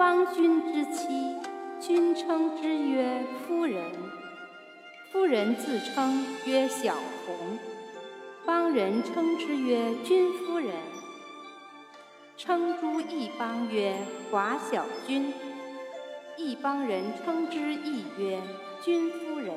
邦君之妻，君称之曰夫人。夫人自称曰小红，邦人称之曰君夫人。称诸异邦曰寡小君，异邦人称之亦曰君夫人。